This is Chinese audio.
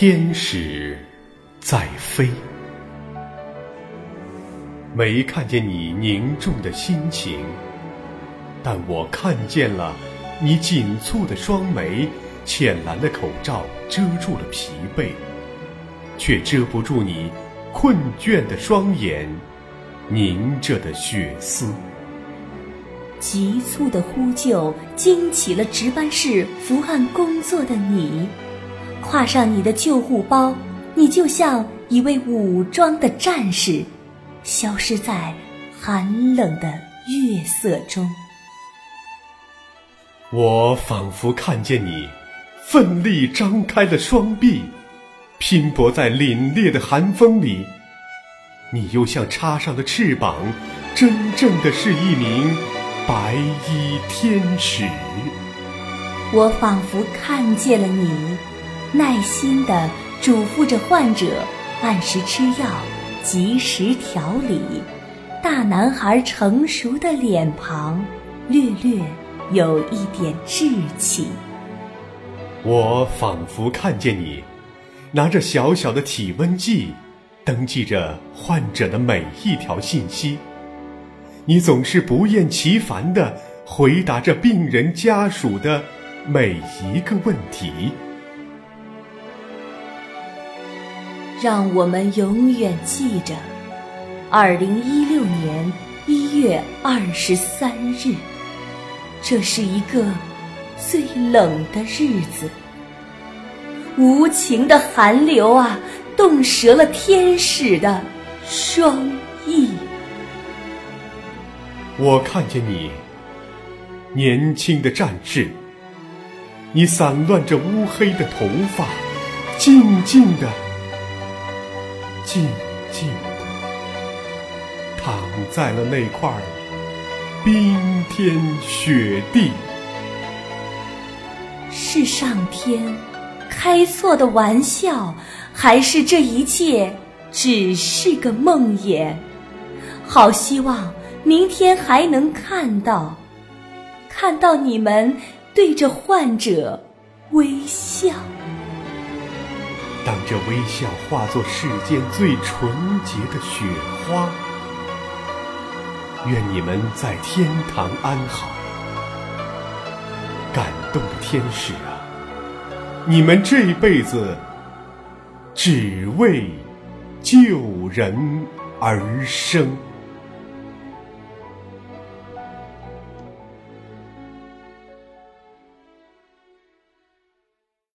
天使在飞，没看见你凝重的心情，但我看见了你紧蹙的双眉，浅蓝的口罩遮住了疲惫，却遮不住你困倦的双眼，凝着的血丝。急促的呼救惊起了值班室伏案工作的你。挎上你的救护包，你就像一位武装的战士，消失在寒冷的月色中。我仿佛看见你奋力张开了双臂，拼搏在凛冽的寒风里。你又像插上了翅膀，真正的是一名白衣天使。我仿佛看见了你。耐心地嘱咐着患者按时吃药，及时调理。大男孩成熟的脸庞，略略有一点稚气。我仿佛看见你，拿着小小的体温计，登记着患者的每一条信息。你总是不厌其烦地回答着病人家属的每一个问题。让我们永远记着，二零一六年一月二十三日，这是一个最冷的日子。无情的寒流啊，冻折了天使的双翼。我看见你，年轻的战士，你散乱着乌黑的头发，静静的。静静地躺在了那块冰天雪地。是上天开错的玩笑，还是这一切只是个梦魇？好希望明天还能看到，看到你们对着患者微笑。这微笑化作世间最纯洁的雪花，愿你们在天堂安好。感动的天使啊，你们这辈子只为救人而生。